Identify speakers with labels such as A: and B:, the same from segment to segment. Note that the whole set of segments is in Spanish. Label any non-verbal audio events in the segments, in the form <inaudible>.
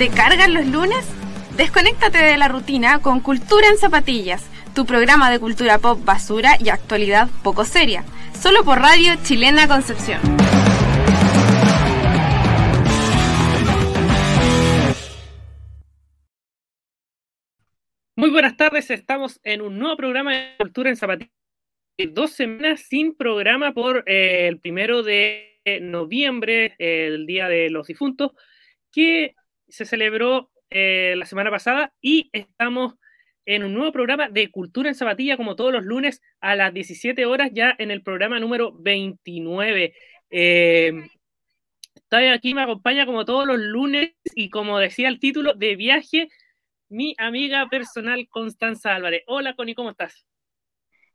A: ¿Te cargan los lunes? Desconéctate de la rutina con Cultura en Zapatillas, tu programa de cultura pop basura y actualidad poco seria, solo por Radio Chilena Concepción.
B: Muy buenas tardes, estamos en un nuevo programa de Cultura en Zapatillas. Dos semanas sin programa por eh, el primero de noviembre, el Día de los Difuntos, que se celebró eh, la semana pasada y estamos en un nuevo programa de Cultura en Zapatilla, como todos los lunes a las 17 horas, ya en el programa número 29. Eh, estoy aquí, me acompaña como todos los lunes y como decía el título, de viaje, mi amiga personal Constanza Álvarez. Hola, Connie, ¿cómo estás?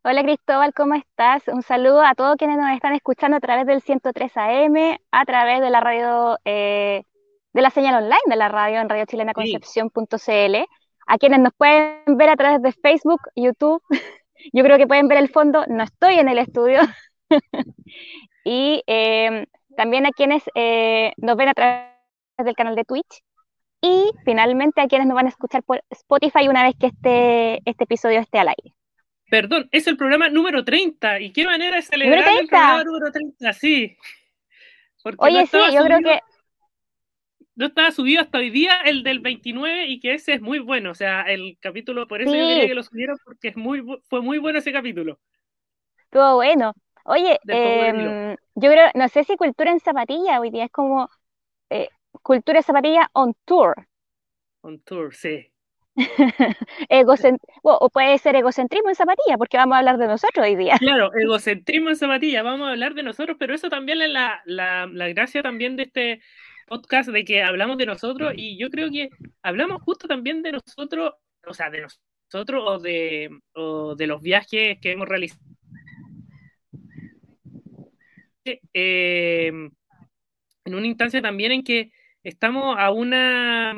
C: Hola Cristóbal, ¿cómo estás? Un saludo a todos quienes nos están escuchando a través del 103 AM, a través de la radio eh, de la señal online de la radio en radiochilenaconcepción.cl, a quienes nos pueden ver a través de Facebook, YouTube, <laughs> yo creo que pueden ver el fondo, no estoy en el estudio, <laughs> y em, también a quienes eh, nos ven a través del canal de Twitch, y finalmente a quienes nos van a escuchar por Spotify una vez que este, este episodio esté al aire.
B: Perdón, es el programa número 30. ¿Y qué manera de celebrar el programa número 30? Sí.
C: Oye, sí, yo creo que
B: no estaba subido hasta hoy día el del 29 y que ese es muy bueno. O sea, el capítulo, por eso yo quería que lo subieran porque es muy, fue muy bueno ese capítulo.
C: Estuvo bueno. Oye, em, yo creo, no sé si cultura en zapatilla hoy día es como eh, cultura en zapatilla on tour.
B: On tour, sí. <laughs>
C: o puede ser egocentrismo en zapatilla, porque vamos a hablar de nosotros hoy día.
B: Claro, <laughs> egocentrismo en zapatilla, vamos a hablar de nosotros, pero eso también es la, la, la gracia también de este, podcast de que hablamos de nosotros y yo creo que hablamos justo también de nosotros, o sea, de nosotros o de, o de los viajes que hemos realizado. Eh, en una instancia también en que estamos a una,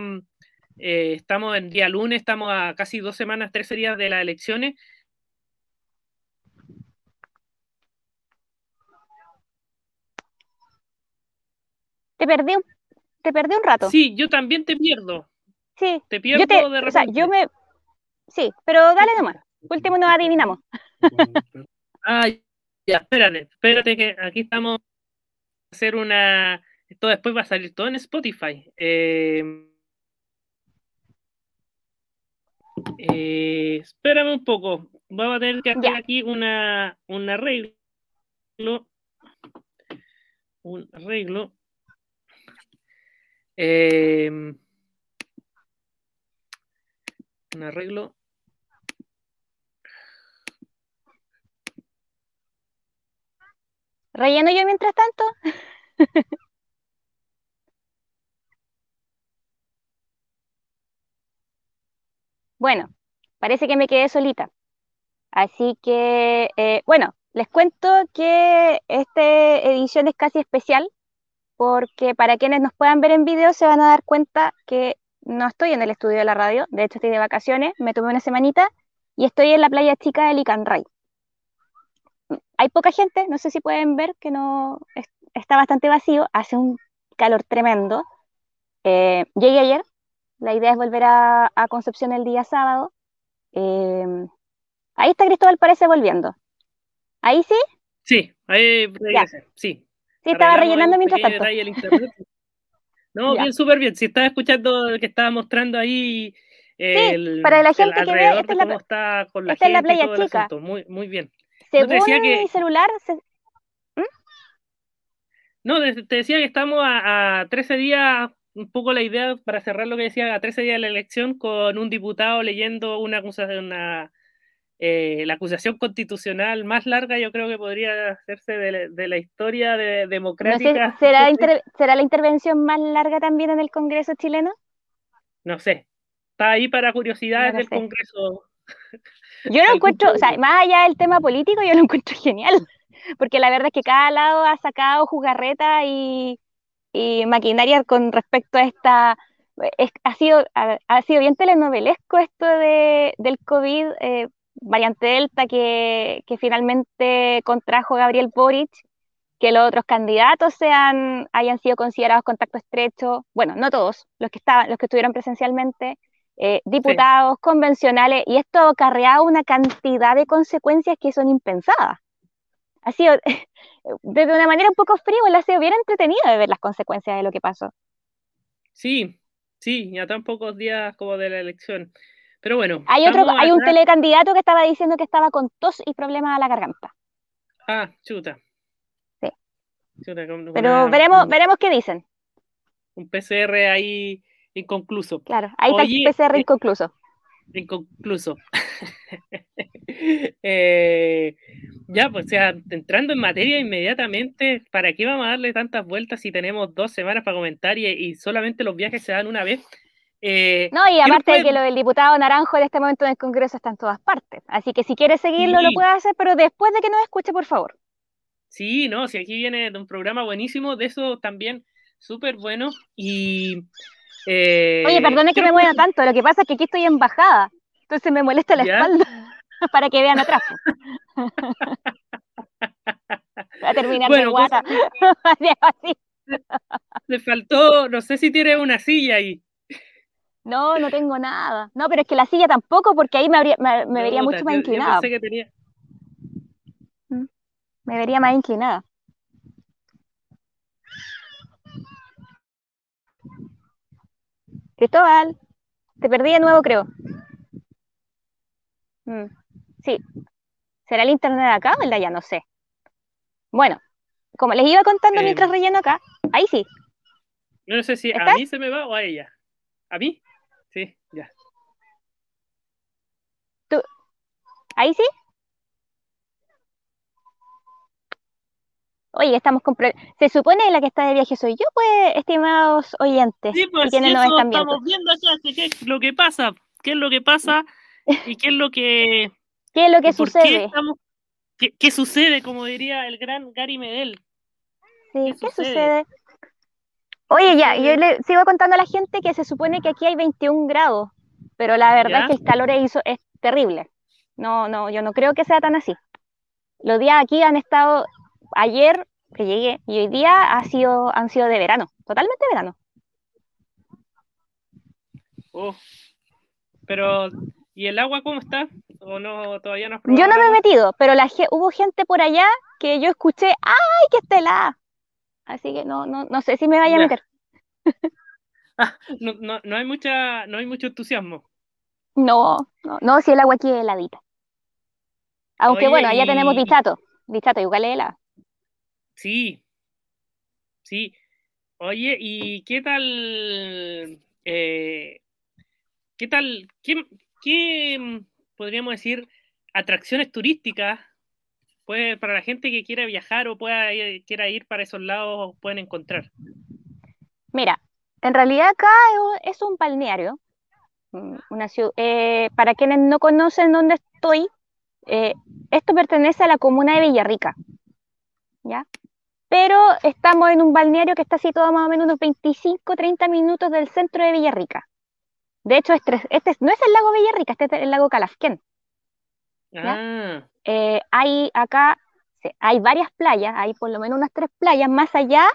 B: eh, estamos en día lunes, estamos a casi dos semanas, tres días de las elecciones.
C: Te perdí un te perdí un rato.
B: Sí, yo también te pierdo.
C: Sí.
B: Te pierdo de repente.
C: O sea, yo me. Sí, pero dale nomás. Último nos adivinamos.
B: Ay, <laughs> ya, espérate, espérate que aquí estamos a hacer una. Esto después va a salir todo en Spotify. Eh... Eh, espérame un poco. Vamos a tener que hacer aquí una, un arreglo. Un arreglo. Eh, un arreglo.
C: ¿Relleno yo mientras tanto? <laughs> bueno, parece que me quedé solita. Así que, eh, bueno, les cuento que esta edición es casi especial porque para quienes nos puedan ver en video se van a dar cuenta que no estoy en el estudio de la radio, de hecho estoy de vacaciones, me tomé una semanita y estoy en la playa chica de Licanray. Hay poca gente, no sé si pueden ver que no está bastante vacío, hace un calor tremendo. Eh, llegué ayer, la idea es volver a, Concepción el día sábado. Eh, ahí está Cristóbal parece volviendo. ¿Ahí sí?
B: Sí, ahí sí.
C: Sí, estaba rellenando mientras tanto.
B: No, <laughs> bien, súper bien. Si estaba escuchando lo que estaba mostrando ahí.
C: El, para la gente que ve,
B: esta es la, está con la, gente,
C: la playa chica.
B: Muy, muy bien.
C: Según mi celular. ¿Mm?
B: No, te decía que estamos a, a 13 días un poco la idea para cerrar lo que decía a 13 días de la elección con un diputado leyendo una, una eh, la acusación constitucional más larga yo creo que podría hacerse de, la historia de, democrática.
C: ¿será, <laughs> ¿Será la intervención más larga también en el Congreso chileno?
B: No sé. Está ahí para curiosidades del Congreso. <laughs>
C: Yo lo encuentro, o sea, más allá del tema político, yo lo encuentro <laughs> genial, porque la verdad es que cada lado ha sacado jugarreta y, maquinaria con respecto a esta... ha, sido, ha, sido bien telenovelesco esto de, del COVID, eh, variante Delta que, finalmente contrajo Gabriel Boric que los otros candidatos sean, hayan sido considerados contacto estrecho, bueno, no todos, los que estaban, los que estuvieron presencialmente, eh, diputados, convencionales, y esto acarreado una cantidad de consecuencias que son impensadas. Ha sido, <laughs> de una manera un poco frívola, ha sido bien entretenido de ver las consecuencias de lo que pasó.
B: Sí, sí, ya tan pocos días como de la elección. Pero bueno.
C: Hay otro, hay un telecandidato que estaba diciendo que estaba con tos y problemas a la garganta.
B: Ah, chuta.
C: Sí. Pero veremos, veremos qué dicen.
B: Un PCR ahí inconcluso.
C: Claro, ahí está el PCR eh, inconcluso.
B: Inconcluso. <laughs> eh, ya, pues, o sea, entrando en materia inmediatamente, ¿para qué vamos a darle tantas vueltas si tenemos dos semanas para comentar y, solamente los viajes se dan una vez?
C: Eh, no, y aparte de que lo del diputado Naranjo en este momento en el Congreso está en todas partes. Así que si quiere seguirlo, lo puede hacer, pero después de que nos escuche, por favor.
B: Sí, no, si aquí viene un programa buenísimo, de eso también súper bueno. Y.
C: Eh, Oye, perdone que me mueva tanto, lo que pasa es que aquí estoy en bajada, entonces me molesta la espalda <laughs> para que vean atrás. <laughs> Va a terminar bueno, guata. <laughs>
B: Le faltó, no sé si tiene una silla ahí.
C: No, no tengo nada. No, pero es que la silla tampoco, porque ahí me, me, vería mucho más inclinada. Mm, me vería más inclinada. Cristóbal, te perdí de nuevo, creo. Mm, sí. ¿Será el internet de acá o el de allá? No sé. Bueno, como les iba contando mientras em. relleno acá, ahí sí.
B: No sé si a mí se me va o a ella. ¿A mí? Sí, ya.
C: ¿Tú? ¿Ahí sí? Oye, estamos con Se supone que la que está de viaje soy yo, pues, estimados oyentes.
B: Sí, pues eso estamos viendo acá, qué es lo que pasa, qué es lo que pasa y qué es lo que... <laughs>
C: ¿Qué es lo que sucede?
B: Qué, sucede, como diría el gran Gary Medel?
C: Sí, ¿qué, sucede? Oye, ya, yo le sigo contando a la gente que se supone que aquí hay 21 grados, pero la verdad es que el calor es, es terrible. No, no, yo no creo que sea tan así. Los días aquí han estado, ayer que llegué y hoy día ha sido, han sido de verano, totalmente verano.
B: Oh, pero, ¿y el agua cómo está? ¿O no, todavía no
C: Yo no me he metido, pero la, hubo gente por allá que yo escuché, ¡ay, que estelada! Así que no, no, no sé si me vaya a meter. <laughs>
B: Ah, no, no, no, hay mucha, no hay mucho entusiasmo.
C: No, no, no, si el agua aquí es heladita. Aunque bueno, allá tenemos dichato, dichato, igual es helada.
B: Sí, sí. Oye, ¿y qué tal, eh, qué tal, qué, qué podríamos decir atracciones turísticas pues, para la gente que quiera viajar o pueda quiera ir para esos lados pueden encontrar?
C: Mira, en realidad acá es un balneario, mm, una ciudad, eh, para quienes no conocen dónde estoy, eh, esto pertenece a la comuna de Villarrica, ¿ya? Pero estamos en un balneario que está situado más o menos unos 25-30 minutos del centro de Villarrica. De hecho, este, este, no es el lago Villarrica, este es el lago Calafquén.
B: Ah.
C: Eh, hay acá, hay varias playas, hay por lo menos unas tres playas más allá,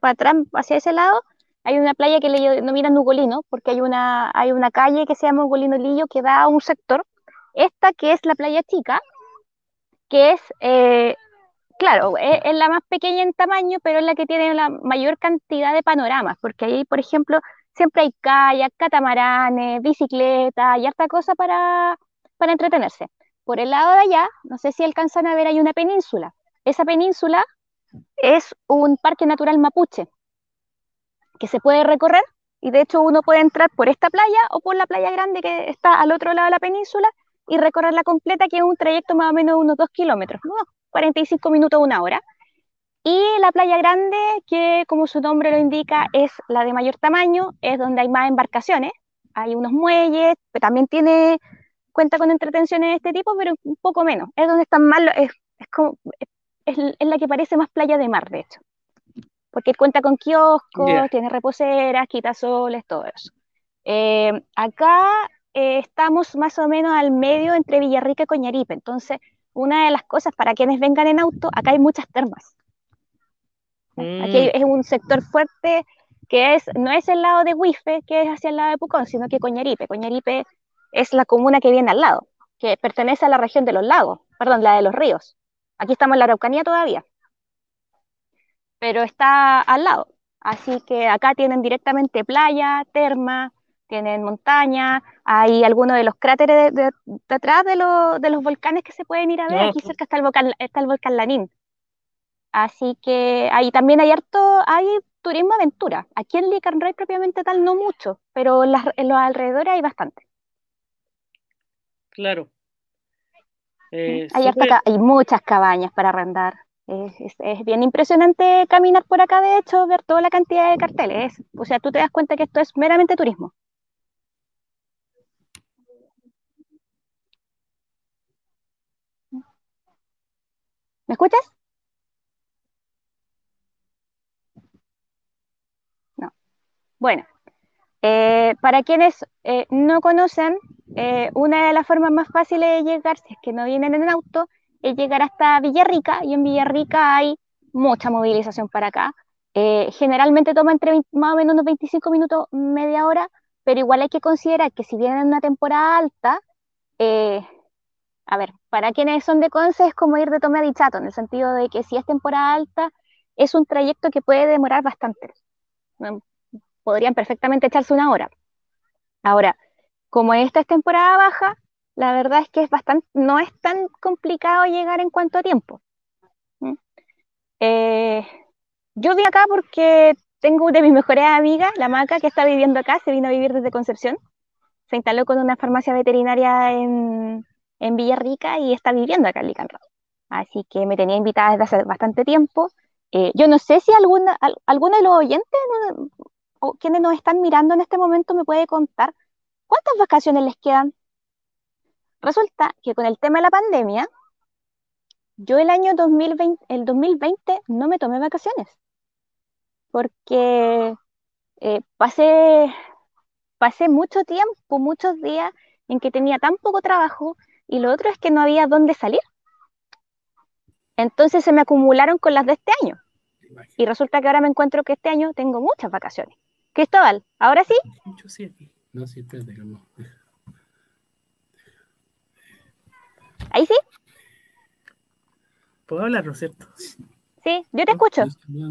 C: para atrás, hacia ese lado, hay una playa que le denominan Ugolino, porque hay una, hay una calle que se llama Ugolino Lillo que da a un sector. Esta que es la playa chica, que es, eh, claro, es, es, la más pequeña en tamaño, pero es la que tiene la mayor cantidad de panoramas, porque ahí, por ejemplo, siempre hay kayak, catamaranes, bicicletas y harta cosa para, para entretenerse. Por el lado de allá, no sé si alcanzan a ver, hay una península. Esa península es un parque natural mapuche que se puede recorrer y de hecho uno puede entrar por esta playa o por la playa grande que está al otro lado de la península y recorrerla completa, que es un trayecto más o menos de unos dos kilómetros, ¿no? 45 minutos, una hora. Y la playa grande, que como su nombre lo indica, es la de mayor tamaño, es donde hay más embarcaciones, hay unos muelles, también tiene cuenta con entretenciones de este tipo, pero un poco menos. Es donde están más, es, es, como, es, la que parece más playa de mar, de hecho. Porque cuenta con kioscos, tiene reposeras, quitasoles, todo eso. Eh, acá eh, estamos más o menos al medio entre Villarrica y Coñaripe. Entonces, una de las cosas para quienes vengan en auto, acá hay muchas termas. Aquí mm. es un sector fuerte que es, no es el lado de Huife, que es hacia el lado de Pucón, sino que Coñaripe. Coñaripe es la comuna que viene al lado, que pertenece a la región de los lagos, perdón, la de los ríos. Aquí estamos en la Araucanía todavía, pero está al lado. Así que acá tienen directamente playa, terma, tienen montaña, hay algunos de los cráteres de, atrás de, de, los volcanes que se pueden ir a ver. Aquí cerca está el volcán, está el volcán Lanín. Así que ahí también hay harto, hay turismo aventura. Aquí en Licanray propiamente tal no mucho, pero en, los alrededores hay bastante.
B: Claro.
C: Eh, hay, hay muchas cabañas para arrendar. Es, bien impresionante caminar por acá, de hecho, ver toda la cantidad de carteles. O sea, tú te das cuenta que esto es meramente turismo. ¿Me escuchas? No. Bueno, eh, para quienes eh, no conocen, eh, una de las formas más fáciles de llegar, si es que no vienen en auto, es llegar hasta Villarrica, y en Villarrica hay mucha movilización para acá. generalmente toma entre más o menos unos 25 minutos, media hora, pero igual hay que considerar que si vienen en una temporada alta, a ver, para quienes son de Conce es como ir de Tome a Dichato, en el sentido de que si es temporada alta, es un trayecto que puede demorar bastante. Podrían perfectamente echarse una hora. Ahora, como esta es temporada baja, la verdad es que es bastante, no es tan complicado llegar en cuanto a tiempo. ¿Mm? Eh, yo vine acá porque tengo una de mis mejores amigas, la Maca, que está viviendo acá, se vino a vivir desde Concepción. Se instaló con una farmacia veterinaria en, en Villarrica y está viviendo acá en Licanroy. Así que me tenía invitada desde hace bastante tiempo. Eh, yo no sé si alguna, alguno de los oyentes o quienes nos están mirando en este momento me puede contar cuántas vacaciones les quedan. Resulta que con el tema de la pandemia, yo el año 2020, el 2020 no me tomé vacaciones porque eh, pasé, pasé mucho tiempo, muchos días en que tenía tan poco trabajo y lo otro es que no había dónde salir. Entonces se me acumularon con las de este año. Y resulta que ahora me encuentro que este año tengo muchas vacaciones. Cristóbal, ¿ahora sí? No, sí, espérate, no. ¿Ahí sí?
B: ¿Puedo hablar, no es cierto?
C: Sí, yo te escucho.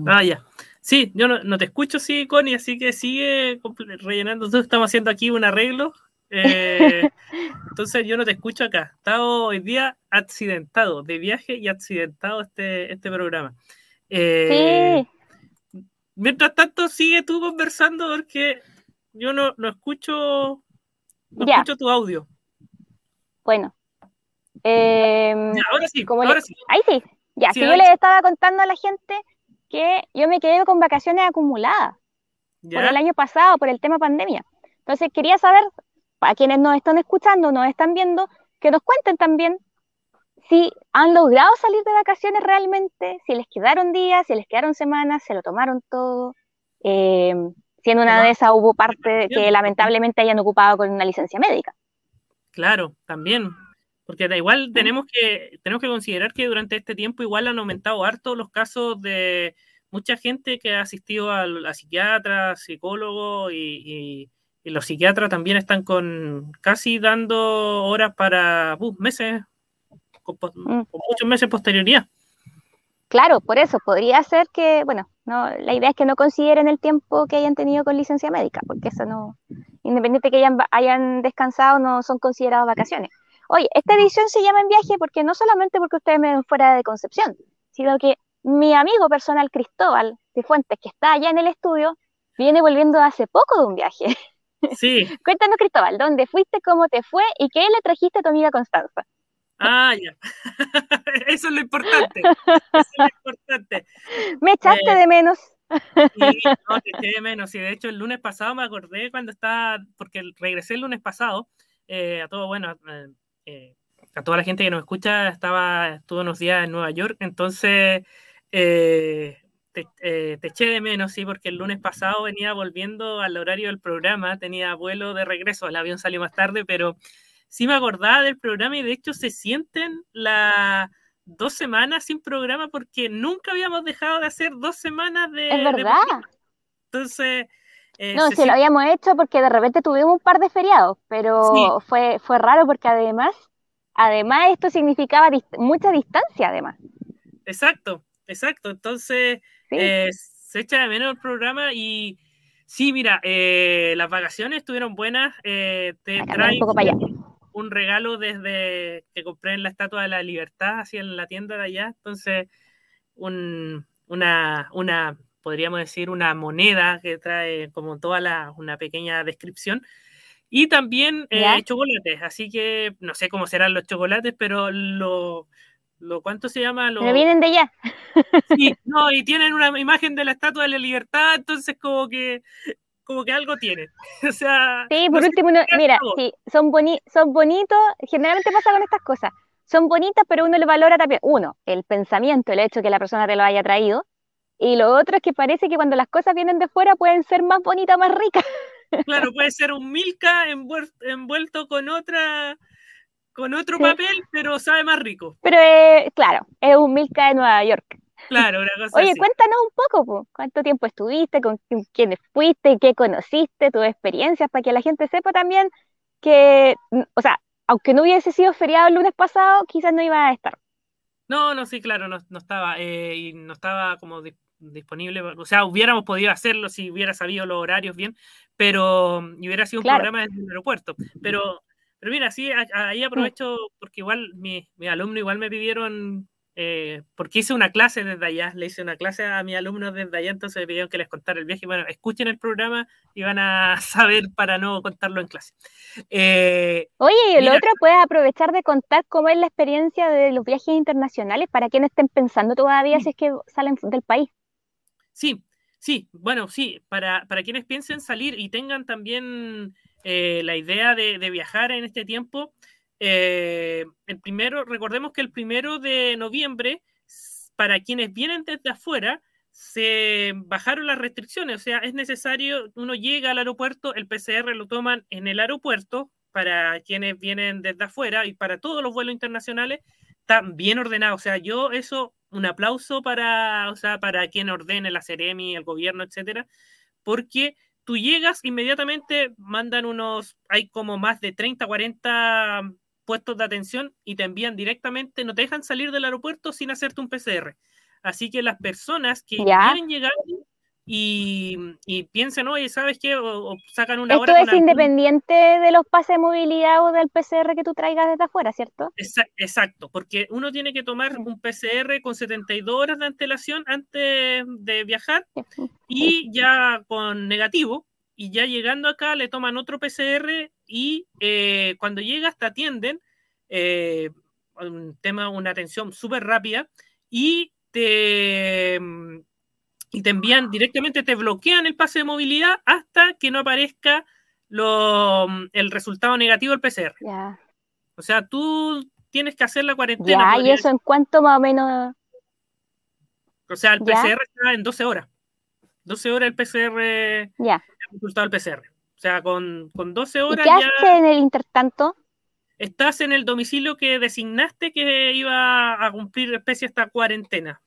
B: Ah, ya. Sí, yo no, no te escucho, sí, Connie, así que sigue rellenando. Nosotros estamos haciendo aquí un arreglo eh, <laughs> entonces yo no te escucho acá. Estaba hoy día accidentado, de viaje y accidentado este, este programa. Eh, mientras tanto, sigue tú conversando porque yo no, no escucho, no escucho tu audio.
C: Bueno.
B: Em, ahora sí, ahora sí.
C: Ahí sí. Ya, yo le estaba contando a la gente que yo me quedé con vacaciones acumuladas por el año pasado, por el tema pandemia. Entonces quería saber para quienes nos están escuchando, nos están viendo, que nos cuenten también si han logrado salir de vacaciones realmente, si les quedaron días, si les quedaron semanas, se lo tomaron todo, eh, si en una de esas hubo parte que lamentablemente hayan ocupado con una licencia médica.
B: Claro, también, porque da igual tenemos que, tenemos que considerar que durante este tiempo igual han aumentado harto los casos de mucha gente que ha asistido a, la psiquiatra, psicólogo y y los psiquiatras también están con casi dando horas para uh, meses, con, mm. muchos meses de posterioridad.
C: Claro, por eso podría ser que, bueno, no, la idea es que no consideren el tiempo que hayan tenido con licencia médica, porque eso no, independiente que hayan, hayan descansado, no son considerados vacaciones. Oye, esta edición se llama en viaje porque no solamente porque ustedes me ven fuera de Concepción, sino que mi amigo personal Cristóbal Cifuentes, que está allá en el estudio, viene volviendo hace poco de un viaje. <laughs>
B: Sí. <laughs>
C: Cuéntanos, Cristóbal, ¿dónde fuiste, cómo te fue y qué le trajiste a tu amiga Constanza?
B: Ah, ya. <laughs> Eso es lo importante. <laughs> Eso es lo importante.
C: Me echaste
B: eh,
C: de menos.
B: Sí, no, te eché de menos. Y de hecho, el lunes pasado me acordé cuando estaba, porque regresé el lunes pasado, eh, a todo, bueno, eh, a toda la gente que nos escucha, estaba, estuve unos días en Nueva York, entonces eh, te, eché de menos, sí, porque el lunes pasado venía volviendo al horario del programa, tenía vuelo de regreso, el avión salió más tarde, pero sí me acordaba del programa y de hecho se sienten la dos semanas sin programa porque nunca habíamos dejado de hacer dos semanas de...
C: Es verdad.
B: Entonces...
C: Eh, no, si lo habíamos hecho porque de repente tuvimos un par de feriados, pero fue, fue raro porque además, además esto significaba mucha distancia además.
B: Exacto, exacto. Entonces eh, se echa de menos el programa y sí, mira, eh, las vacaciones estuvieron buenas. te trae un, regalo desde que compré en la Estatua de la Libertad, así en la tienda de allá. Entonces, un, una, una podríamos decir, una moneda que trae como toda la, una pequeña descripción. Y también eh, chocolates, así que no sé cómo serán los chocolates, pero lo, lo ¿cuánto se llama? Lo...
C: Pero vienen de allá. <laughs>
B: Sí, <laughs> no, y tienen una imagen de la Estatua de la Libertad, entonces como que como que algo tienen. <laughs> o sea,
C: sí, por último, mira, sí, son, boni son bonitos, generalmente pasa con estas cosas, son bonitas, pero uno le valora también, uno, el pensamiento, el hecho que la persona te lo haya traído, y lo otro es que parece que cuando las cosas vienen de fuera pueden ser más bonitas, más ricas.
B: Claro, puede ser un Milka envuelto con otra con otro papel, pero sabe más rico.
C: Pero eh, claro, es un Milka de Nueva York.
B: Claro, una <laughs> cosa
C: Oye, cuéntanos un poco, ¿cuánto tiempo estuviste? ¿Con quiénes fuiste? ¿Qué conociste? ¿Tus experiencias? Para que la gente sepa también que, o sea, aunque no hubiese sido feriado el lunes pasado, quizás no iba a estar.
B: No, no, sí, claro, no, estaba, eh, y no estaba como disponible, o sea, hubiéramos podido hacerlo si hubiera sabido los horarios bien, pero y hubiera sido un programa desde el aeropuerto. Pero, pero mira, sí, ahí aprovecho porque igual mi, mi alumno igual me pidieron eh, porque hice una clase desde allá, le hice una clase a mis alumnos desde allá, entonces me pidieron que les contara el viaje. Bueno, escuchen el programa y van a <laughs> saber para no contarlo en clase.
C: Eh, Oye, y el otro puedes aprovechar de contar cómo es la experiencia de los viajes internacionales para quienes estén pensando todavía si es que salen del país.
B: Sí, sí, bueno, sí, para, para quienes piensen salir y tengan también eh, la idea de, viajar en este tiempo. Eh, el primero, recordemos que el primero de noviembre, para quienes vienen desde afuera, se bajaron las restricciones, o sea, es necesario, uno llega al aeropuerto, el PCR lo toman en el aeropuerto, para quienes vienen desde afuera y para todos los vuelos internacionales, está bien ordenado, o sea, yo eso, un aplauso para, o sea, para quien ordene la Ceremi, el gobierno, etcétera, porque tú llegas inmediatamente, mandan unos, hay como más de 30, 40 puestos de atención y te envían directamente, no te dejan salir del aeropuerto sin hacerte un PCR. Así que las personas que quieren llegar y, y piensen, oye, ¿sabes qué? O, sacan una
C: Esto es independiente de los pases de movilidad o del PCR que tú traigas desde afuera, ¿cierto?
B: Exacto, porque uno tiene que tomar un PCR con 72 horas de antelación antes de viajar y ya con negativo, y ya llegando acá le toman otro PCR y eh, cuando llegas te atienden, eh, un tema, una atención súper rápida y te, y te envían directamente, te bloquean el pase de movilidad hasta que no aparezca lo, mm, el resultado negativo del PCR. O sea, tú tienes que hacer la cuarentena.
C: Ya, ¿y eso en cuánto más o menos?
B: O sea, el PCR está en 12 horas. 12 horas el PCR,
C: ya.
B: el resultado del PCR. O sea, con, con 12 horas.
C: ¿Y qué hace en el intertanto?
B: Estás en el domicilio que designaste que iba a cumplir especie esta cuarentena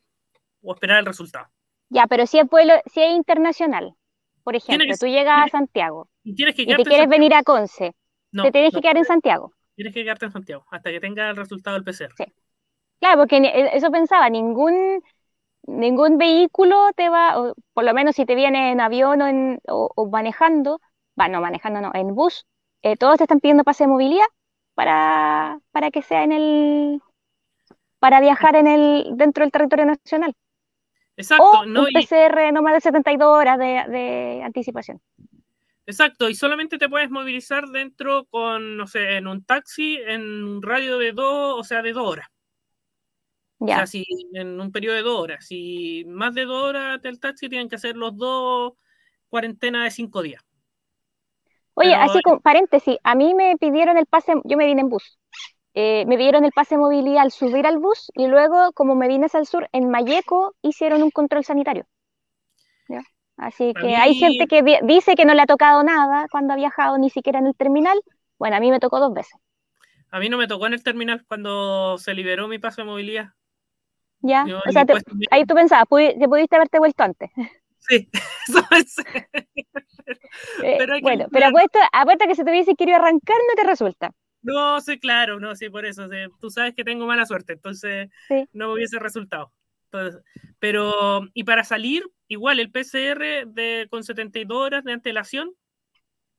B: o esperar el resultado.
C: Ya, pero si es vuelo, si es internacional, por ejemplo, tú llegas a Santiago y, tienes que te quieres venir a Conce, te tienes que quedar en Santiago.
B: Tienes que quedarte en Santiago hasta que tenga el resultado del PCR. Sí.
C: Claro, porque eso pensaba, ningún ningún vehículo te va, o por lo menos si te viene en avión o, en, o, manejando, va, no, manejando no, en bus, eh, todos te están pidiendo pase de movilidad para, para que sea en el, para viajar en el, dentro del territorio nacional.
B: Exacto,
C: o no, un PCR no más de 72 horas de, de, anticipación.
B: Exacto, y solamente te puedes movilizar dentro con, no sé, en un taxi en un radio de dos, o sea, de dos horas. O sea, si en un periodo de dos horas, si más de dos horas del taxi tienen que hacer los dos cuarentenas de cinco días.
C: Oye, así con paréntesis, a mí me pidieron el pase, yo me vine en bus, eh, me pidieron el pase de movilidad al subir al bus y luego, como me vine hacia el sur, en Mayeco hicieron un control sanitario. Así que hay gente que dice que no le ha tocado nada cuando ha viajado ni siquiera en el terminal. Bueno, a mí me tocó dos veces.
B: A mí no me tocó en el terminal cuando se liberó mi pase de movilidad.
C: Ya, o sea, ahí tú pensabas, que pudiste haberte vuelto antes. <laughs>
B: Sí, <laughs> eso pensé.
C: Eh, bueno, pero apuesto, apuesto que si te hubiese querido arrancar no te resulta.
B: No, sí, claro, no, sí, por eso. tú sabes que tengo mala suerte, entonces no hubiese resultado. pero, y para salir, igual el PCR de, con 72 horas de antelación,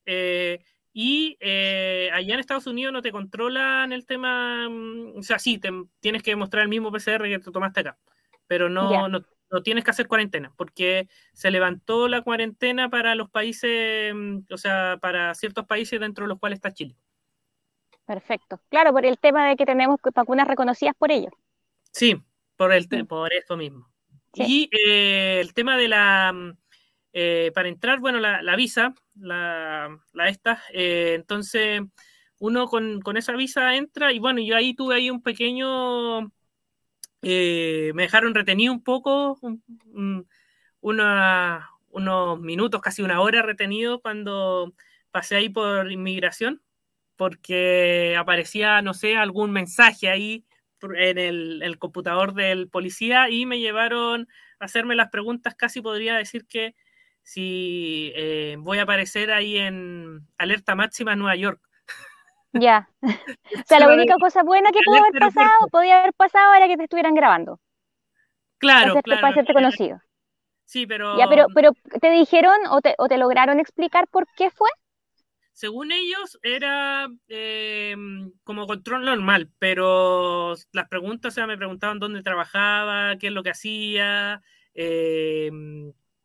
B: eh, y eh, allá en Estados Unidos no te controlan el tema, mm, o sea, sí, tienes que mostrar el mismo PCR que te tomaste acá, pero no, no, no, tienes que hacer cuarentena, porque se levantó la cuarentena para los países, mm, o sea, para ciertos países dentro de los cuales está Chile.
C: Perfecto. Claro, por el tema de que tenemos vacunas reconocidas por ellos.
B: Sí, por, el por eso mismo. Y eh, el tema de la... Mm, eh, para entrar, bueno, la, visa, la, la esta, eh, entonces uno con, esa visa entra y bueno, yo ahí tuve ahí un pequeño... me dejaron retenido un poco, unos minutos, casi una hora retenido cuando pasé ahí por inmigración porque aparecía, no sé, algún mensaje ahí en el, computador del policía y me llevaron a hacerme las preguntas, casi podría decir que si eh, voy a aparecer ahí en alerta máxima en Nueva York.
C: Ya. <laughs> o sea, la única cosa buena que pudo haber pasado, podía haber pasado era que te estuvieran grabando.
B: Claro, claro.
C: Para hacerte conocido.
B: Sí, pero...
C: Ya, pero, pero ¿te dijeron o te, o te lograron explicar por qué fue?
B: Según ellos, era eh, como control normal, pero las preguntas, o sea, me preguntaban dónde trabajaba, qué es lo que hacía, eh,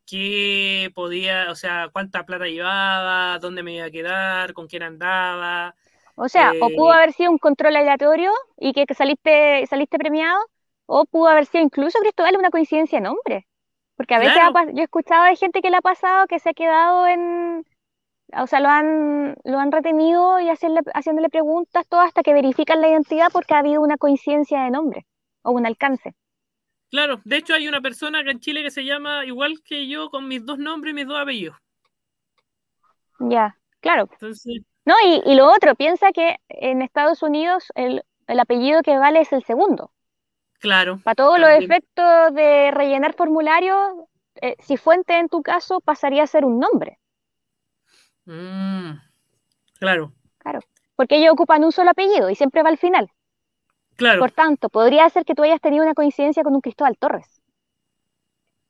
B: qué podía, o sea, cuánta plata llevaba, dónde me iba a quedar, con quién andaba.
C: O sea, o pudo eh, haber sido un control aleatorio y que, saliste, saliste premiado, o pudo haber sido incluso, Cristóbal, una coincidencia de nombre. Porque a veces yo he escuchado de gente que le ha pasado que se ha quedado en, o sea, lo han, lo han retenido y hacerle, haciéndole preguntas todo hasta que verifican la identidad porque ha habido una coincidencia de nombre o un alcance.
B: Claro, de hecho hay una persona acá en Chile que se llama igual que yo con mis dos nombres y mis dos apellidos.
C: Ya, claro. No, y, y, lo otro, piensa que en Estados Unidos el, el apellido que vale es el segundo.
B: Claro.
C: Para todos los efectos de rellenar formularios, eh, si fuente en tu caso pasaría a ser un nombre.
B: Mm, claro.
C: Claro, porque ellos ocupan un solo apellido y siempre va al final.
B: Claro.
C: Por tanto, podría ser que tú hayas tenido una coincidencia con un Cristóbal Torres.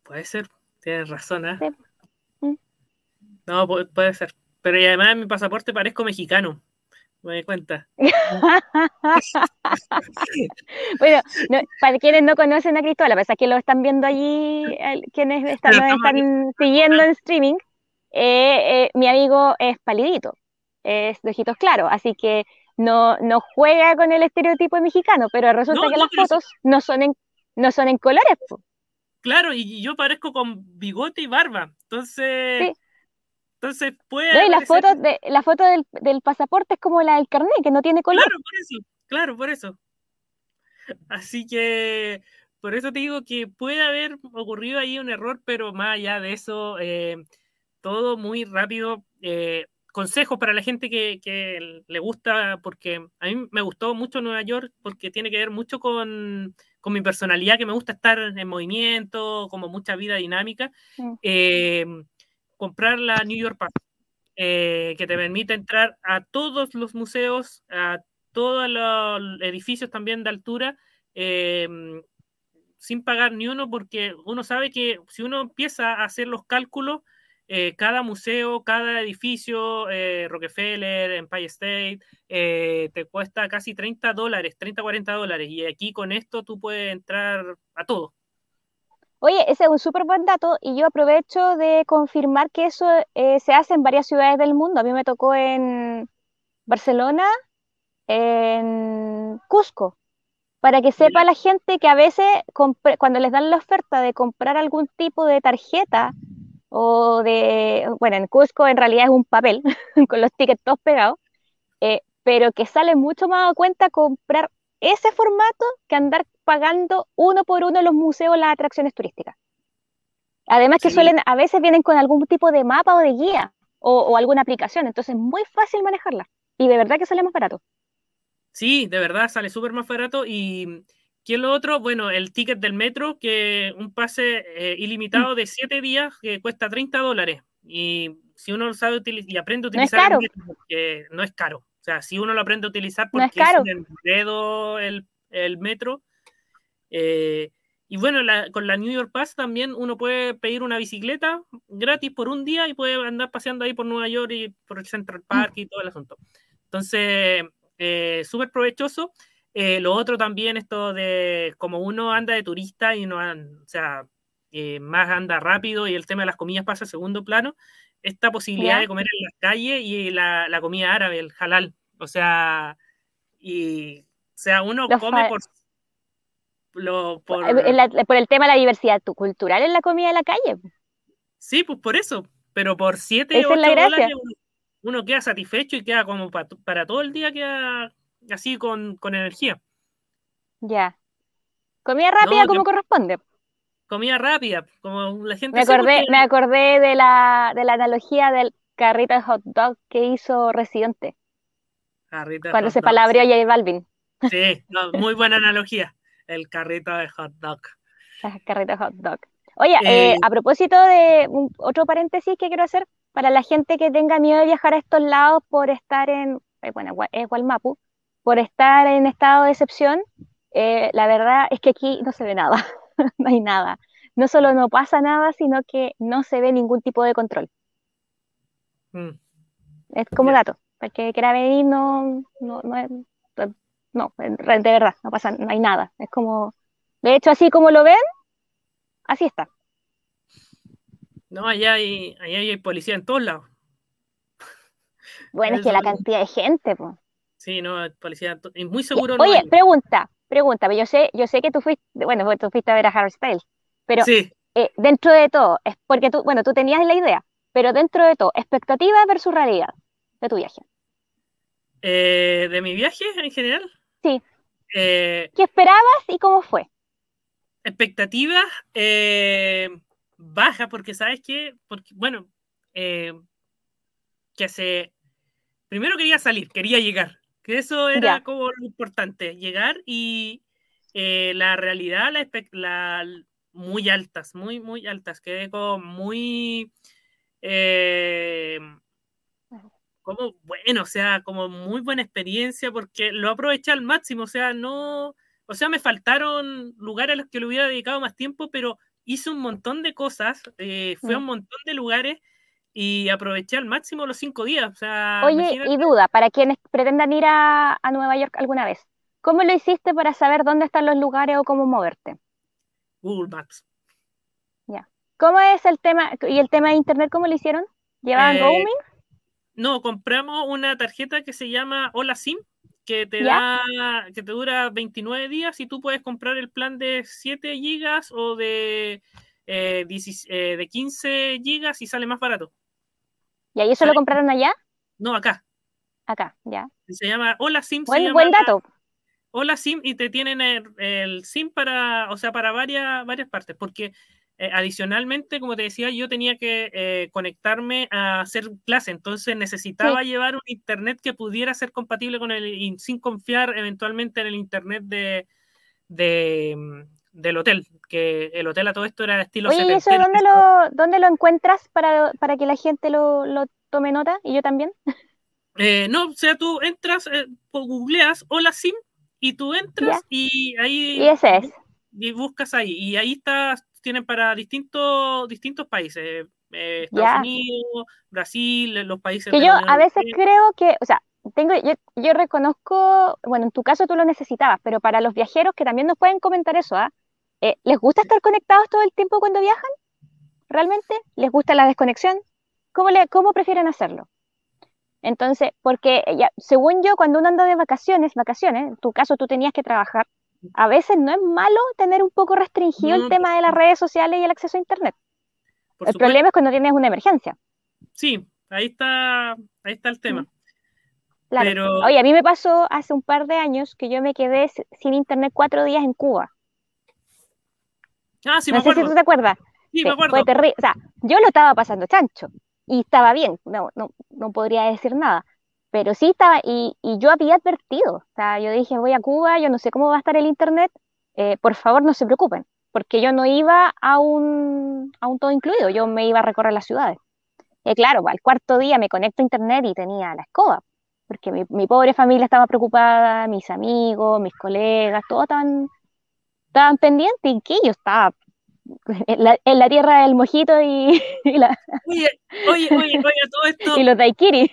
B: Puede ser, tienes razón, ¿eh? Mm. No, puede, ser. Pero además en mi pasaporte parezco mexicano. Me doy cuenta. <laughs>
C: bueno, para quienes no conocen a Cristóbal, a pesar que lo están viendo allí, quienes están, están siguiendo en streaming, eh, eh, mi amigo es palidito, es de ojitos claros, así que no, no juega con el estereotipo mexicano, pero resulta que las fotos no son en, no son en colores.
B: Claro, y yo parezco con bigote y barba, entonces... Entonces puede...
C: y la foto, de, la foto del, del, pasaporte es como la del carnet, que no tiene color.
B: Claro, por eso, claro, por eso. Así que por eso te digo que puede haber ocurrido ahí un error, pero más allá de eso, eh, todo muy rápido. Eh, consejos para la gente que, le gusta, porque a mí me gustó mucho Nueva York, porque tiene que ver mucho con, mi personalidad, que me gusta estar en movimiento, como mucha vida dinámica. Eh, comprar la New York Pass, eh, que te permite entrar a todos los museos, a todos los edificios también de altura, sin pagar ni uno, porque uno sabe que si uno empieza a hacer los cálculos, eh, cada museo, cada edificio, eh, Rockefeller, Empire State, eh, te cuesta casi 30 dólares, 30, 40 dólares. Y aquí con esto tú puedes entrar a todo.
C: Oye, ese es un súper buen dato y yo aprovecho de confirmar que eso se hace en varias ciudades del mundo. A mí me tocó en Barcelona, en Cusco, para que sepa la gente que a veces cuando les dan la oferta de comprar algún tipo de tarjeta, o de, bueno, en Cusco en realidad es un papel <laughs> con los tickets todos pegados, eh, pero que sale mucho más a cuenta comprar ese formato que andar pagando uno por uno los museos, las atracciones turísticas. Además que suelen, a veces vienen con algún tipo de mapa o de guía o, alguna aplicación, entonces es muy fácil manejarla y de verdad que sale más barato.
B: Sí, de verdad sale súper más barato y ¿Qué es lo otro? Bueno, el ticket del metro, que un pase eh, ilimitado de 7 días que cuesta 30 dólares. Y si uno lo sabe utilizar y aprende a utilizar
C: no
B: el metro, no es caro. O sea, si uno lo aprende a utilizar
C: No es
B: porque es,
C: caro.
B: el, el metro. eh, y bueno, la- con la New York Pass también uno puede pedir una bicicleta gratis por un día y puede andar paseando ahí por Nueva York y por el Central Park y todo el asunto. Entonces, eh, súper provechoso. Eh, lo otro también, esto de como uno anda de turista y no, o sea, eh, más anda rápido y el tema de las comidas pasa a segundo plano, esta posibilidad
C: Ya.
B: de comer en las calles y la, la comida árabe, el halal, o sea, y, o sea, uno
C: Los
B: come por, lo, por,
C: la- por el tema de la diversidad tu- cultural en la comida de la calle.
B: sí, pues por eso, pero por 7,
C: Esa es
B: 8
C: la gracia.
B: dólares uno, uno queda satisfecho y queda como pa- para todo el día, queda así con, con energía.
C: Ya. Comida rápida
B: No,
C: como
B: yo-
C: corresponde.
B: Comida rápida, como la gente
C: Me acordé, me acordé de la, de la analogía del carrito de hot dog que hizo Residente
B: Carrito de
C: cuando se palabreó J Balvin.
B: Sí, no, <laughs> muy buena analogía. El carrito de hot dog.
C: Ah, Carrito de hot dog. Oye,
B: Eh,
C: eh, a propósito de un- otro paréntesis que quiero hacer, para la gente que tenga miedo de viajar a estos lados por estar en, eh, bueno, es Gualmapu, por estar en estado de excepción, eh, la verdad es que aquí no se ve nada, <laughs> no hay nada. No solo no pasa nada, sino que no se ve ningún tipo de control.
B: Mm.
C: Es como dato, para el que quiera venir no, no, no, es- no, de verdad, no pasa, no hay nada. Es como, de hecho, así como lo ven, así está.
B: No, allá hay, allá hay policía en todos lados.
C: Bueno, es que la cantidad de gente, pues.
B: Sí, no, policía muy seguro no
C: Oye,
B: hay.
C: pregunta, pregunta, yo sé, yo sé que tú fuiste, bueno, tú fuiste a ver a Harry Styles, pero
B: Sí,
C: eh, dentro de todo, es porque tú, bueno, tú tenías la idea, pero dentro de todo, expectativa versus realidad de tu viaje.
B: eh, de mi viaje en general.
C: Sí.
B: Eh,
C: ¿Qué esperabas y cómo fue?
B: expectativas bajas, porque sabes que, porque, bueno, que hace. Primero quería salir, quería llegar. Que eso era
C: Ya.
B: como lo importante, llegar y eh, la realidad, la, la- muy altas, muy, muy altas. Quedé como muy. eh, como bueno, o sea, como muy buena experiencia porque lo aproveché al máximo, o sea, no, o sea, me faltaron lugares a los que le hubiera dedicado más tiempo, pero hice un montón de cosas, eh, fui a un
C: Mm.
B: montón de lugares y aproveché al máximo los cinco días, o sea,
C: Oye,
B: imagínate,
C: y duda, para quienes pretendan ir a, a Nueva York alguna vez, ¿cómo lo hiciste para saber dónde están los lugares o cómo moverte?
B: Google Maps.
C: ¿Cómo es el tema, y el tema de internet, cómo lo hicieron? ¿Llevaban
B: Eh,
C: roaming?
B: No, compramos una tarjeta que se llama Hola SIM, que te
C: ¿Ya?
B: da, que te dura 29 días y tú puedes comprar el plan de 7 gigas o de, eh, 16 eh, de 15 gigas y sale más barato.
C: ¿Y ahí eso lo compraron allá?
B: No, acá.
C: Acá, ya.
B: Se llama Hola SIM, se
C: Buen,
B: llama
C: buen dato.
B: Hola SIM y te tienen el, el SIM para, o sea, para varias, varias partes, porque eh, adicionalmente, como te decía, yo tenía que eh, conectarme a hacer clase, entonces necesitaba llevar un internet que pudiera ser compatible con el, sin confiar eventualmente en el internet de, de, mm, del hotel, que el hotel a todo esto era estilo
C: Oye, ¿y eso dónde lo, dónde lo encuentras para, para que la gente lo, lo tome nota? ¿Y yo también?
B: Eh, no, o sea, tú entras, eh, googleas Hola SIM y tú entras y ahí
C: Y ese es.
B: y buscas ahí. Y ahí está, tienen para distintos, distintos países. eh, Estados. Unidos, Brasil, eh, los países
C: Que yo a veces creo que, o sea, tengo, yo, yo reconozco, bueno, en tu caso tú lo necesitabas, pero para los viajeros que también nos pueden comentar eso, ¿ah? Eh, ¿les gusta estar conectados todo el tiempo cuando viajan? ¿Realmente? ¿Les gusta la desconexión? ¿Cómo, le, cómo prefieren hacerlo? Entonces, porque eh, ya, según yo, cuando uno anda de vacaciones, vacaciones, en tu caso tú tenías que trabajar, a veces no es malo tener un poco restringido
B: No,
C: el tema de las redes sociales y el acceso a Internet. El
B: supuesto,
C: problema es cuando tienes una emergencia.
B: sí, ahí está, ahí está el tema.
C: Claro.
B: Pero-
C: Oye, a mí me pasó hace un par de años que yo me quedé sin internet cuatro días en Cuba.
B: Ah, sí,
C: no
B: me
C: sé si
B: acuerdo.
C: tú te acuerdas.
B: Sí,
C: Sí,
B: me acuerdo.
C: fue terrible. O sea, yo lo estaba pasando chancho y estaba bien. No, no, no podría decir nada. Pero sí estaba, y, y yo había advertido. O sea, yo dije, voy a Cuba, yo no sé cómo va a estar el internet. eh, por favor no se preocupen, porque yo no iba a un, a un todo incluido, yo me iba a recorrer las ciudades. Y claro, al cuarto día me conecto a internet y tenía la escoba, porque mi, mi pobre familia estaba preocupada, mis amigos, mis colegas, todos estaban, estaban pendientes y que yo estaba en la, en la tierra del mojito y, <laughs> y la,
B: Oye, oye, oye, todo esto
C: y los daiquiri.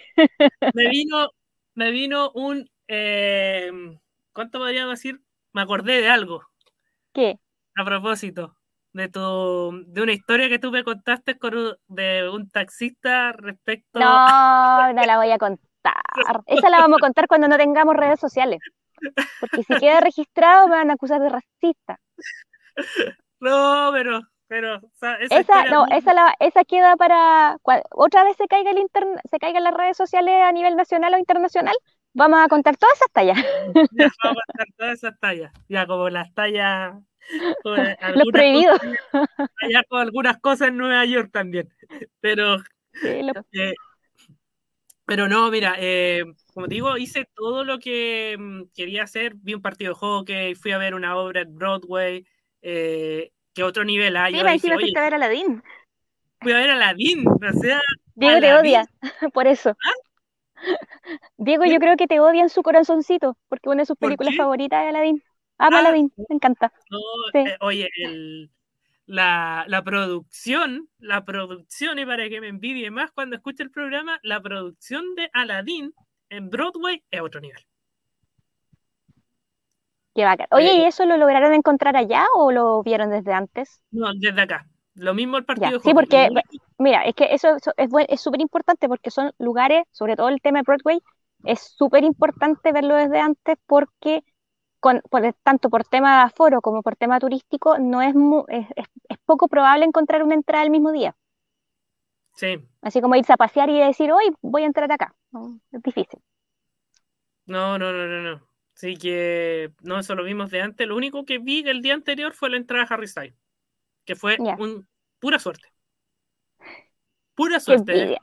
B: me vino, me vino un, eh, ¿cuánto podríamos decir? Me acordé de algo,
C: ¿Qué?
B: a propósito, de tu, de una historia que tú me contaste con un- de un taxista respecto
C: No, no la voy a contar. <laughs> Esa la vamos a contar cuando no tengamos redes sociales. Porque si queda registrado me van a acusar de racista.
B: No, pero, pero, o sea, esa,
C: no,
B: muy-
C: esa, la, esa queda para otra vez se caiga el intern- se caigan las redes sociales a nivel nacional o internacional, vamos a contar todas esas tallas.
B: ya <laughs> vamos a contar todas esas tallas, ya como las tallas,
C: Los prohibidos.
B: cosas- ya con algunas cosas en Nueva York también, pero
C: Sí, lo-
B: Eh, pero no, mira, eh, como te digo, hice todo lo que mm, quería hacer. Vi un partido de hockey, fui a ver una obra en Broadway, eh, que otro nivel hay.
C: Sí, más
B: dije,
C: fuiste a ver a Aladdin.
B: fui a ver a Aladdin, o sea,
C: Diego te odia, <laughs> por eso. Diego, yo creo que te odia en su corazoncito, porque una de sus
B: ¿Por
C: películas favoritas es Aladdin. Ama
B: Ah,
C: Aladdin, me encanta.
B: no,
C: Sí.
B: eh, oye, el- la, la producción, la producción, y para que me envidie más cuando escuche el programa, la producción de Aladdin en Broadway es otro nivel.
C: Qué bacán. Oye,
B: Eh,
C: ¿y eso lo lograron encontrar allá o lo vieron desde antes?
B: No, desde acá. Lo mismo el partido
C: Ya, sí, porque Mira, es que eso, eso es súper importante porque son lugares, sobre todo el tema de Broadway, es súper importante verlo desde antes porque con, por- tanto por tema de aforo como por tema turístico no es, mu- es, es- poco probable encontrar una entrada el mismo día.
B: Sí,
C: Así como irse a pasear y decir, hoy voy a entrar acá. Es difícil.
B: no, no, no, no, no. Así que no, eso lo vimos de antes. Lo único que vi el día anterior fue la entrada a Harry Styles, que fue un, pura suerte. Pura suerte. ¿eh?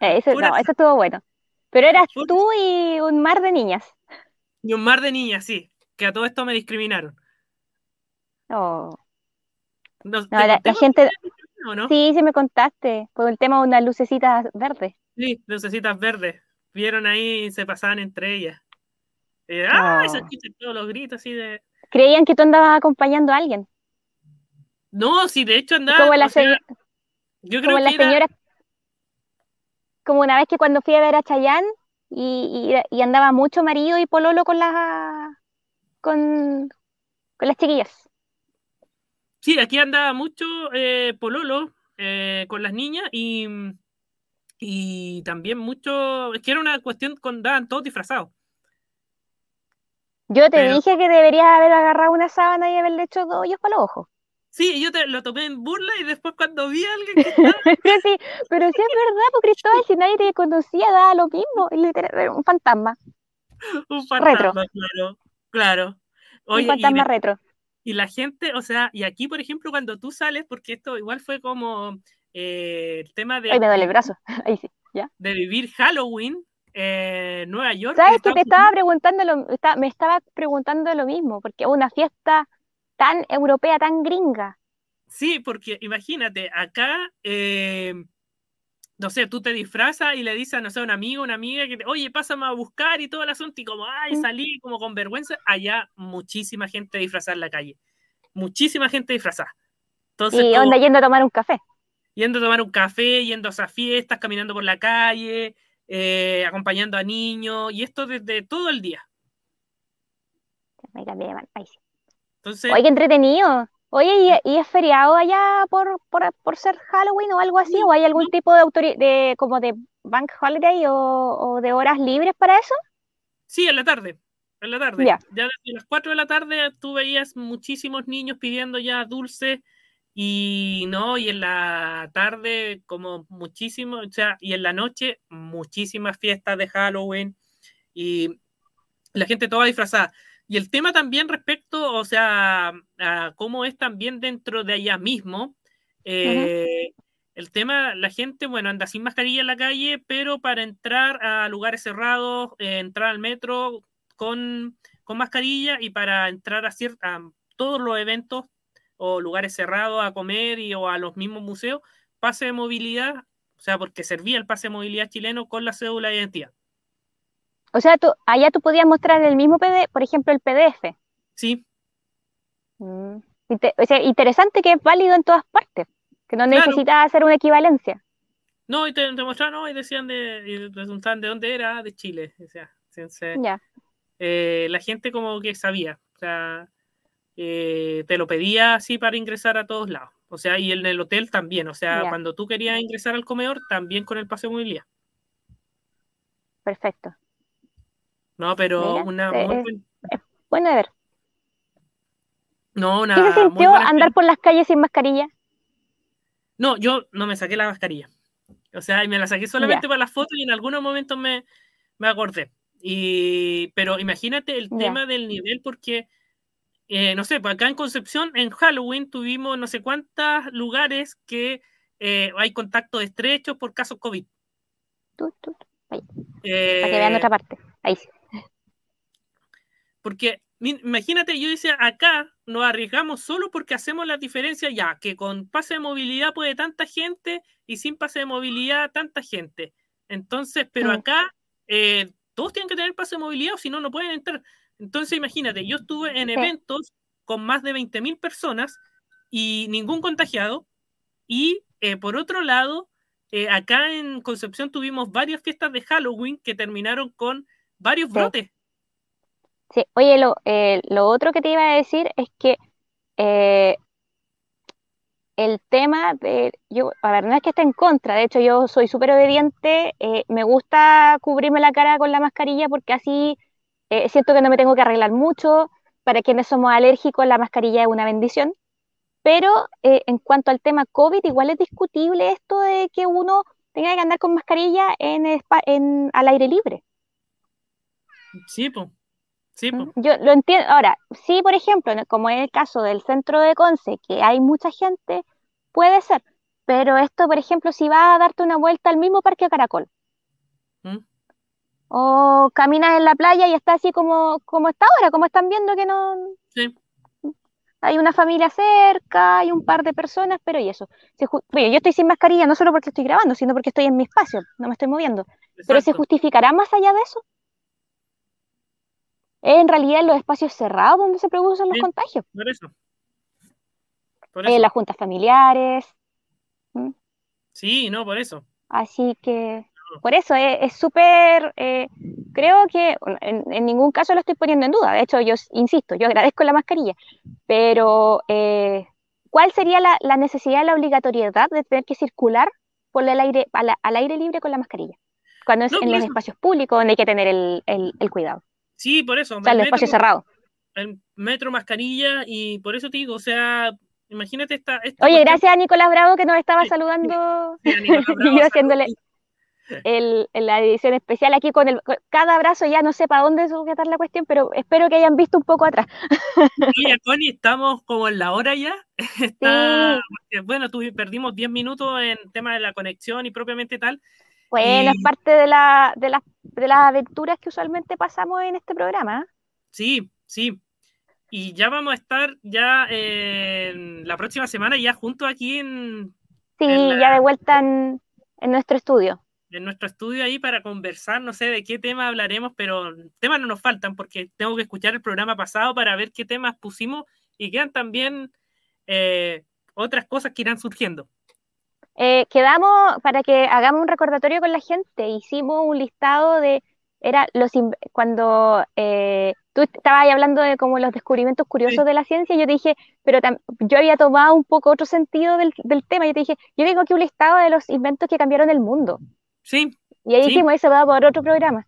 C: Eh,
B: Pura
C: no, eso estuvo bueno. Pero eras
B: Pura-
C: tú y un mar de niñas.
B: Y un mar de niñas, sí, que a todo esto me discriminaron.
C: Oh.
B: No,
C: No,
B: ¿te
C: la, gente,
B: no?
C: sí, sí me contaste, por el tema de unas lucecitas verdes.
B: Sí, lucecitas verdes. Vieron ahí y se pasaban entre ellas. Se
C: Oh.
B: escuchan todos los gritos así de.
C: Creían que tú andabas acompañando a alguien.
B: No, sí, de hecho andaba.
C: Como la,
B: o sea,
C: se-
B: yo creo
C: como la
B: que era-
C: señora, como una vez que cuando fui a ver a Chayanne y, y- y andaba mucho marido y pololo con las con, con las chiquillas.
B: Sí, aquí andaba mucho eh, Pololo eh, con las niñas y, y también mucho. Es que era una cuestión con andaban todos disfrazados.
C: Yo te
B: Pero-
C: dije que deberías haber agarrado una sábana y haberle hecho dos hoyos para los ojos.
B: Sí, yo te, lo tomé en burla y después cuando vi a alguien que <laughs> estaba
C: Pero sí, pero sí es verdad, pues Cristóbal, si nadie te conocía, daba lo mismo, literal, era un fantasma, <laughs>
B: un
C: Retro.
B: fantasma, claro, claro.
C: un
B: Oye,
C: fantasma retro.
B: y la gente, o sea, y aquí, por ejemplo, cuando tú sales, porque esto igual fue como eh, el tema de,
C: Ay, me duele el brazo. <laughs> Ahí sí, ya.
B: de vivir Halloween en Nueva York.
C: ¿Sabes que te estaba preguntando lo, está- me estaba preguntando lo mismo? Porque una fiesta tan europea, tan gringa.
B: Sí, porque imagínate, acá, eh, no sé, tú te disfrazas y le dices, no sé, a un amigo, una amiga, que te, oye, pásame a buscar y todo el asunto, y como, ay,
C: Mm.
B: salí como con vergüenza, allá muchísima gente disfrazada en la calle, muchísima gente disfrazada. Entonces,
C: Y
B: como
C: onda yendo a tomar un café.
B: yendo a tomar un café, yendo a esas fiestas, caminando por la calle, eh, acompañando a niños, y esto desde todo el día.
C: Me cambié de mano.
B: Entonces,
C: Oye, qué entretenido. Oye, ¿y, y es feriado allá por, por, por ser Halloween o algo así? ¿O hay algún tipo de autori- de como de bank holiday o, o de horas libres para eso?
B: Sí, en la tarde. En la tarde.
C: Ya.
B: Ya desde las 4 de la tarde tú veías muchísimos niños pidiendo ya dulce y no, y en la tarde como muchísimo, o sea, y en la noche muchísimas fiestas de Halloween y la gente toda disfrazada. Y el tema también respecto, o sea, a cómo es también dentro de allá mismo, eh, el tema, la gente, bueno, anda sin mascarilla en la calle, pero para entrar a lugares cerrados, eh, entrar al metro con, con mascarilla y para entrar a, a todos los eventos o lugares cerrados a comer y o a los mismos museos, pase de movilidad, o sea, porque servía el pase de movilidad chileno con la cédula de identidad.
C: O sea, tú, allá tú podías mostrar el mismo PDF, por ejemplo, el PDF.
B: Sí.
C: Mm. O sea, interesante que es válido en todas partes, que no necesitas hacer una equivalencia.
B: No, y te, mostraron, no, y decían de, y preguntaban de dónde era, de Chile. O sea, ya. Eh, la gente como que sabía, o sea, eh, te lo pedía así para ingresar a todos lados. O sea, y en el hotel también, o sea, cuando tú querías ingresar al comedor, también con el pase de movilidad.
C: Perfecto.
B: No, pero una muy
C: bueno a ver.
B: No, una
C: ¿Qué se sintió andar por las calles sin mascarilla?
B: No, yo no me saqué la mascarilla. O sea, me la saqué solamente para las fotos y en algunos momentos me, me acordé. Y, pero imagínate el tema del nivel, porque, eh, no sé, pues acá en Concepción, en Halloween, tuvimos no sé cuántos lugares que eh, hay contactos estrechos por casos COVID.
C: Tú, tú, Ahí. Eh, para que vean otra parte. Ahí sí.
B: Porque imagínate, yo decía, acá nos arriesgamos solo porque hacemos la diferencia ya, que con pase de movilidad puede tanta gente y sin pase de movilidad tanta gente. Entonces, pero mm. acá eh, todos tienen que tener pase de movilidad o si no, no pueden entrar. Entonces, imagínate, yo estuve en eventos con más de 20.000 personas y ningún contagiado. Y eh, por otro lado, eh, acá en Concepción tuvimos varias fiestas de Halloween que terminaron con varios brotes.
C: Sí, oye, lo, eh, lo otro que te iba a decir es que eh, el tema de, yo, a ver, no es que esté en contra, de hecho yo soy súper obediente, eh, me gusta cubrirme la cara con la mascarilla porque así siento que no me tengo que arreglar mucho, para quienes somos alérgicos la mascarilla es una bendición, pero en cuanto al tema COVID, igual es discutible esto de que uno tenga que andar con mascarilla en, en al aire libre.
B: Sí, pues.
C: Yo lo entiendo. Ahora, sí, por ejemplo, como en el caso del centro de Conce, que hay mucha gente, puede ser. Pero esto, por ejemplo, si vas a darte una vuelta al mismo parque Caracol, ¿Mm? o caminas en la playa y está así como, como está ahora, como están viendo que no. Hay una familia cerca, hay un par de personas, pero y eso. yo estoy sin mascarilla no solo porque estoy grabando, sino porque estoy en mi espacio, no me estoy moviendo. Pero ¿se justificará más allá de eso? Es en realidad en los espacios cerrados donde se producen los contagios.
B: Por eso.
C: Por eso. las juntas familiares.
B: Sí, no, por eso.
C: Así que, por eso es súper, eh, creo que en, ningún caso lo estoy poniendo en duda. De hecho, yo insisto, yo agradezco la mascarilla, pero eh, ¿cuál sería la, necesidad, la obligatoriedad de tener que circular por el aire, al, aire libre con la mascarilla? Cuando es en los espacios públicos donde hay que tener el cuidado.
B: Sí, por eso.
C: O sea, el, espacio cerrado.
B: El metro, mascarilla, y por eso te digo, o sea, imagínate esta.
C: Oye, gracias a Nicolás Bravo que nos estaba saludando. <laughs> y yo haciéndole el, la edición especial aquí con el cada abrazo, ya no sé para dónde sujetar la cuestión, pero espero que hayan visto un poco atrás. <laughs>
B: Oye, Connie, estamos como en la hora ya. <laughs> Está, Bueno, perdimos 10 minutos en tema de la conexión y propiamente tal.
C: Bueno, es parte de, la, de, de las aventuras que usualmente pasamos en este programa.
B: Sí, sí. Y ya vamos a estar ya en la próxima semana ya juntos aquí en...
C: Sí, ya de vuelta en, nuestro estudio.
B: En nuestro estudio ahí para conversar, no sé de qué tema hablaremos, pero temas no nos faltan porque tengo que escuchar el programa pasado para ver qué temas pusimos y quedan también eh, otras cosas que irán surgiendo.
C: Eh, quedamos para que hagamos un recordatorio con la gente. Hicimos un listado de, era los cuando eh, tú estabas ahí hablando de como los descubrimientos curiosos de la ciencia, yo te dije, pero yo había tomado un poco otro sentido del, tema. Yo te dije, yo tengo aquí un listado de los inventos que cambiaron el mundo.
B: Sí.
C: Y ahí hicimos eso va por otro programa.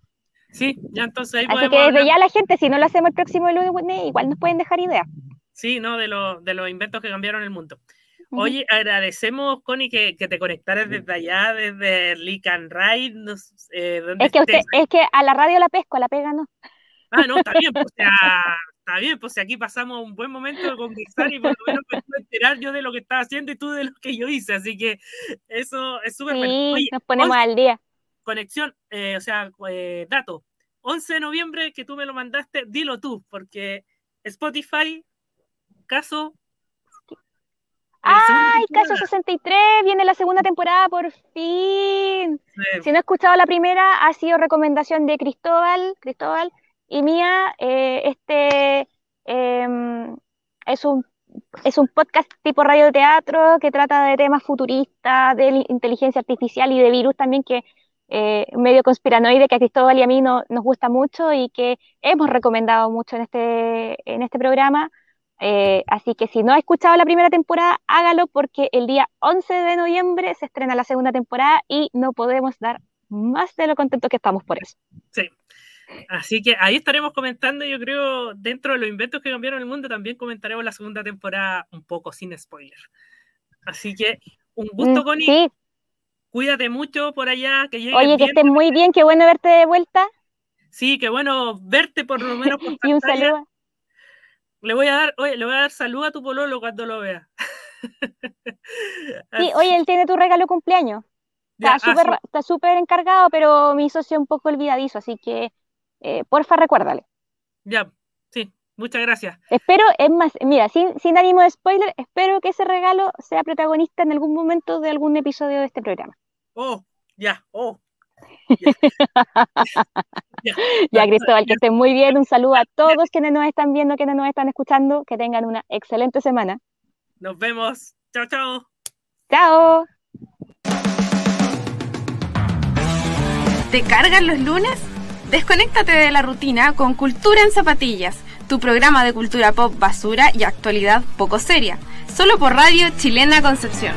B: Sí, ya entonces ahí
C: Así que desde ya la gente, si no lo hacemos el próximo lunes, igual nos pueden dejar ideas.
B: Sí, no, de, de los inventos que cambiaron el mundo. Oye, agradecemos, Connie, que, te conectaras desde allá, desde Lican Ride.
C: Eh, es, que es que a la radio la pesco, a la pega no.
B: Ah, no, está bien, pues, <laughs> está bien, pues aquí pasamos un buen momento de conversar y por lo menos me puedo enterar yo de lo que estaba haciendo y tú de lo que yo hice, así que eso es súper
C: bueno. nos ponemos al día.
B: Conexión, eh, o sea, eh, dato, 11 de noviembre que tú me lo mandaste, dilo tú, porque Spotify caso.
C: ¡Ay, caso 63! Viene la segunda temporada, por fin. Si no he escuchado la primera, ha sido recomendación de Cristóbal, Cristóbal y mía. Eh, este em, es un es un podcast tipo radio teatro que trata de temas futuristas, de inteligencia artificial y de virus también, que eh, medio conspiranoide que a Cristóbal y a mí no, nos gusta mucho y que hemos recomendado mucho en este, en este programa. Eh, así que si no ha escuchado la primera temporada, hágalo porque el día 11 de noviembre se estrena la segunda temporada y no podemos dar más de lo contentos que estamos por eso.
B: Sí. Así que ahí estaremos comentando, yo creo, dentro de los inventos que cambiaron el mundo, también comentaremos la segunda temporada un poco sin spoiler. Así que un gusto, mm, Connie. Sí. Cuídate mucho por allá. Que
C: Oye, que estés muy bien, qué bueno verte de vuelta.
B: Sí, qué bueno verte por lo menos. <laughs>
C: y un saludo.
B: Le voy a dar, oye, le voy a dar salud a tu pololo cuando lo vea. <laughs>
C: sí, oye, él tiene tu regalo cumpleaños. Está ah, súper encargado, pero mi socio un poco olvidadizo, así que eh, porfa recuérdale.
B: Ya, sí, muchas gracias.
C: Espero, es más, mira, sin, sin ánimo de spoiler, espero que ese regalo sea protagonista en algún momento de algún episodio de este programa.
B: Oh, ya, oh. <laughs>
C: ya, Cristóbal, que estén muy bien. Un saludo a todos quienes nos están viendo, quienes nos están escuchando. Que tengan una excelente semana.
B: Nos vemos. Chao, chao.
C: Chao.
A: ¿Te cargan los lunes? Desconéctate de la rutina con Cultura en Zapatillas, tu programa de cultura pop basura y actualidad poco seria, solo por Radio Chilena Concepción.